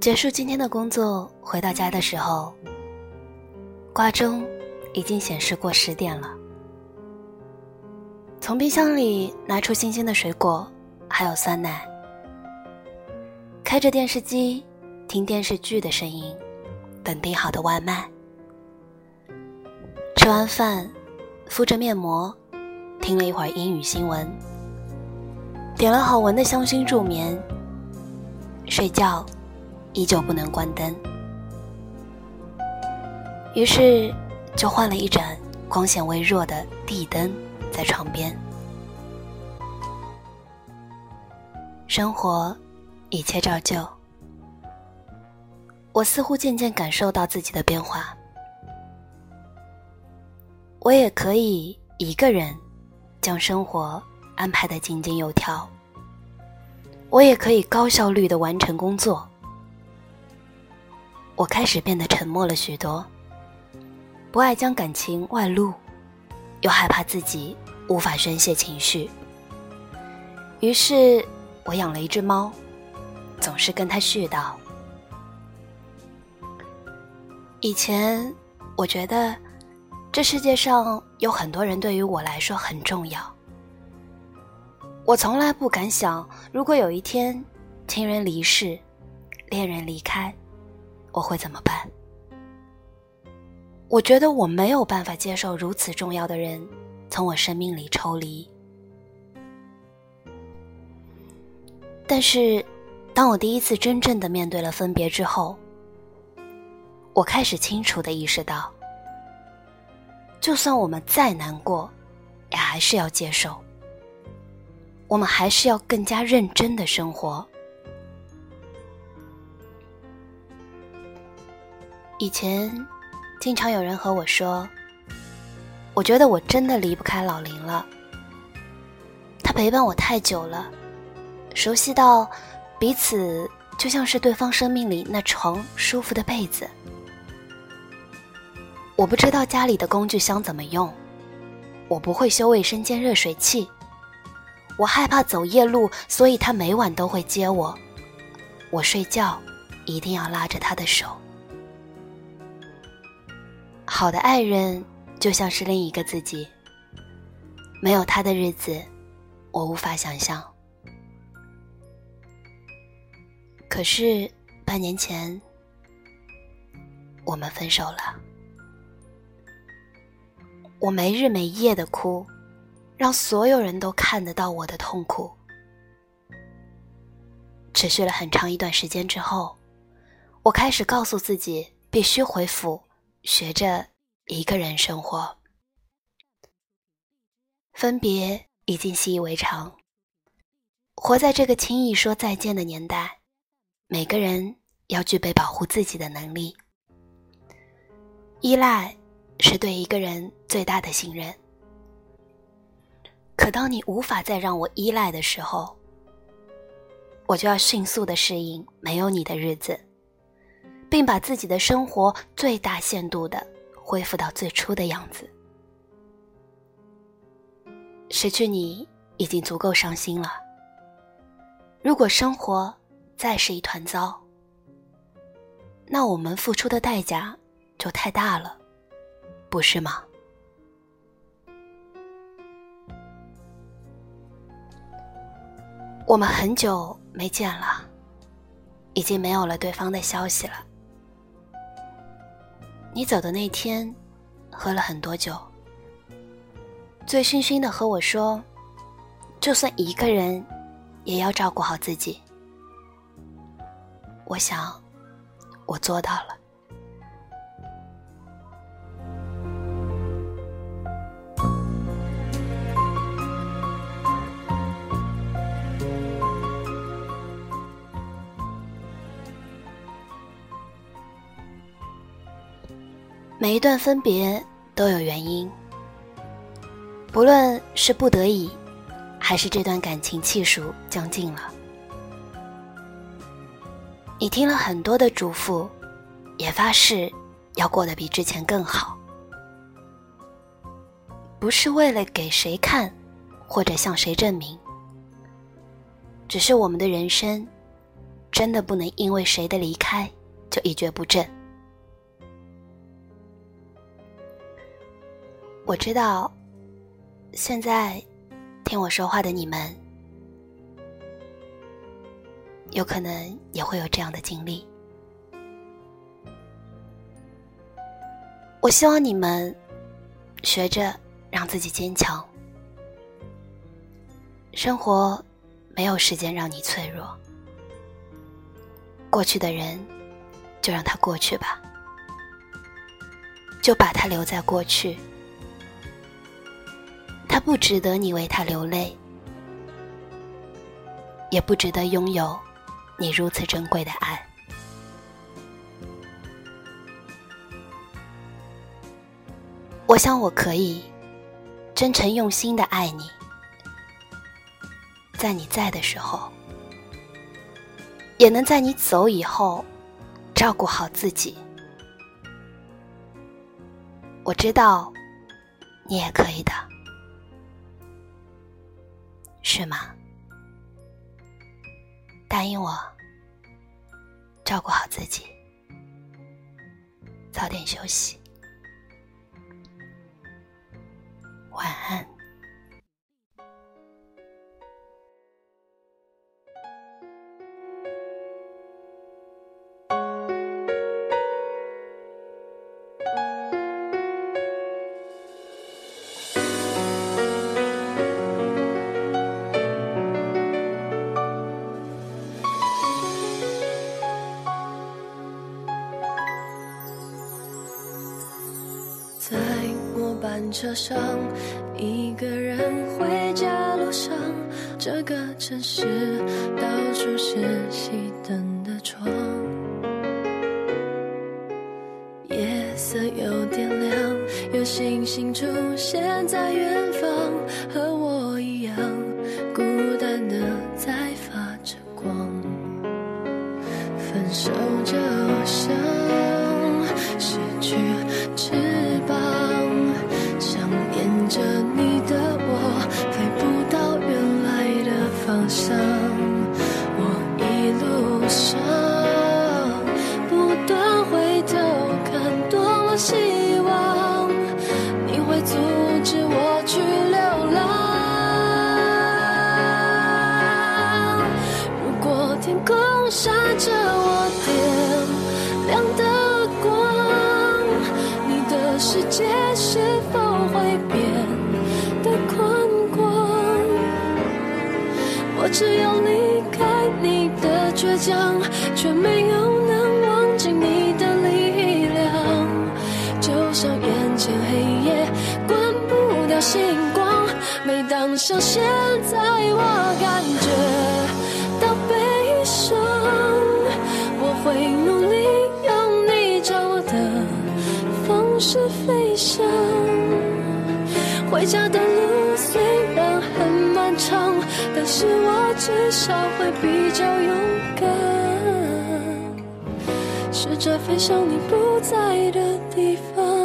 结束今天的工作，回到家的时候，挂钟已经显示过十点了。从冰箱里拿出新鲜的水果，还有酸奶。开着电视机，听电视剧的声音，等订好的外卖。吃完饭，敷着面膜，听了一会儿英语新闻，点了好闻的香薰助眠。睡觉，依旧不能关灯，于是就换了一盏光线微弱的地灯。在床边，生活一切照旧。我似乎渐渐感受到自己的变化。我也可以一个人将生活安排的井井有条。我也可以高效率的完成工作。我开始变得沉默了许多，不爱将感情外露。又害怕自己无法宣泄情绪，于是我养了一只猫，总是跟它絮叨。以前我觉得这世界上有很多人对于我来说很重要，我从来不敢想，如果有一天亲人离世、恋人离开，我会怎么办。我觉得我没有办法接受如此重要的人从我生命里抽离。但是，当我第一次真正的面对了分别之后，我开始清楚的意识到，就算我们再难过，也还是要接受。我们还是要更加认真的生活。以前。经常有人和我说：“我觉得我真的离不开老林了。他陪伴我太久了，熟悉到彼此就像是对方生命里那床舒服的被子。我不知道家里的工具箱怎么用，我不会修卫生间热水器，我害怕走夜路，所以他每晚都会接我。我睡觉一定要拉着他的手。”好的爱人就像是另一个自己，没有他的日子，我无法想象。可是半年前，我们分手了。我没日没夜的哭，让所有人都看得到我的痛苦。持续了很长一段时间之后，我开始告诉自己必须恢复。学着一个人生活，分别已经习以为常。活在这个轻易说再见的年代，每个人要具备保护自己的能力。依赖是对一个人最大的信任。可当你无法再让我依赖的时候，我就要迅速的适应没有你的日子。并把自己的生活最大限度的恢复到最初的样子。失去你已经足够伤心了。如果生活再是一团糟，那我们付出的代价就太大了，不是吗？我们很久没见了，已经没有了对方的消息了。你走的那天，喝了很多酒，醉醺醺的和我说：“就算一个人，也要照顾好自己。”我想，我做到了。每一段分别都有原因，不论是不得已，还是这段感情气数将尽了。你听了很多的嘱咐，也发誓要过得比之前更好，不是为了给谁看，或者向谁证明，只是我们的人生真的不能因为谁的离开就一蹶不振。我知道，现在听我说话的你们，有可能也会有这样的经历。我希望你们学着让自己坚强。生活没有时间让你脆弱，过去的人就让他过去吧，就把他留在过去。不值得你为他流泪，也不值得拥有你如此珍贵的爱。我想我可以真诚用心的爱你，在你在的时候，也能在你走以后照顾好自己。我知道你也可以的。是吗？答应我，照顾好自己，早点休息，车上，一个人回家路上，这个城市到处是熄灯的窗，夜色有点亮，有星星出现在远方，和我想。我一路上不断回头看，多么希望你会阻止我去流浪。如果天空闪着我点亮的光，你的世界是否会变？只要离开你的倔强，却没有能忘记你的力量。就像眼前黑夜关不掉星光，每当像现在，我感觉到悲伤。我会努力用你教我的方式飞翔，回家的路可。是我至少会比较勇敢，试着飞向你不在的地方。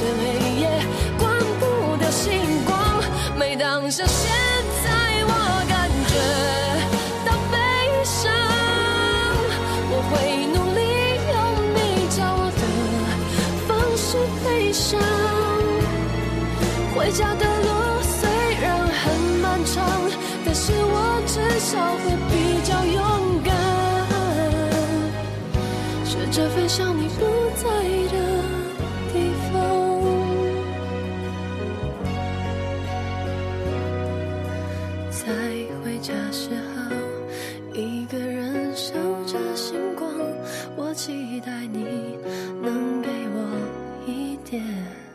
这黑夜关不掉星光。每当下现在，我感觉到悲伤，我会努力用你教我的方式飞翔。回家的路虽然很漫长，但是我至少会比较勇敢，学着飞向你不在意。点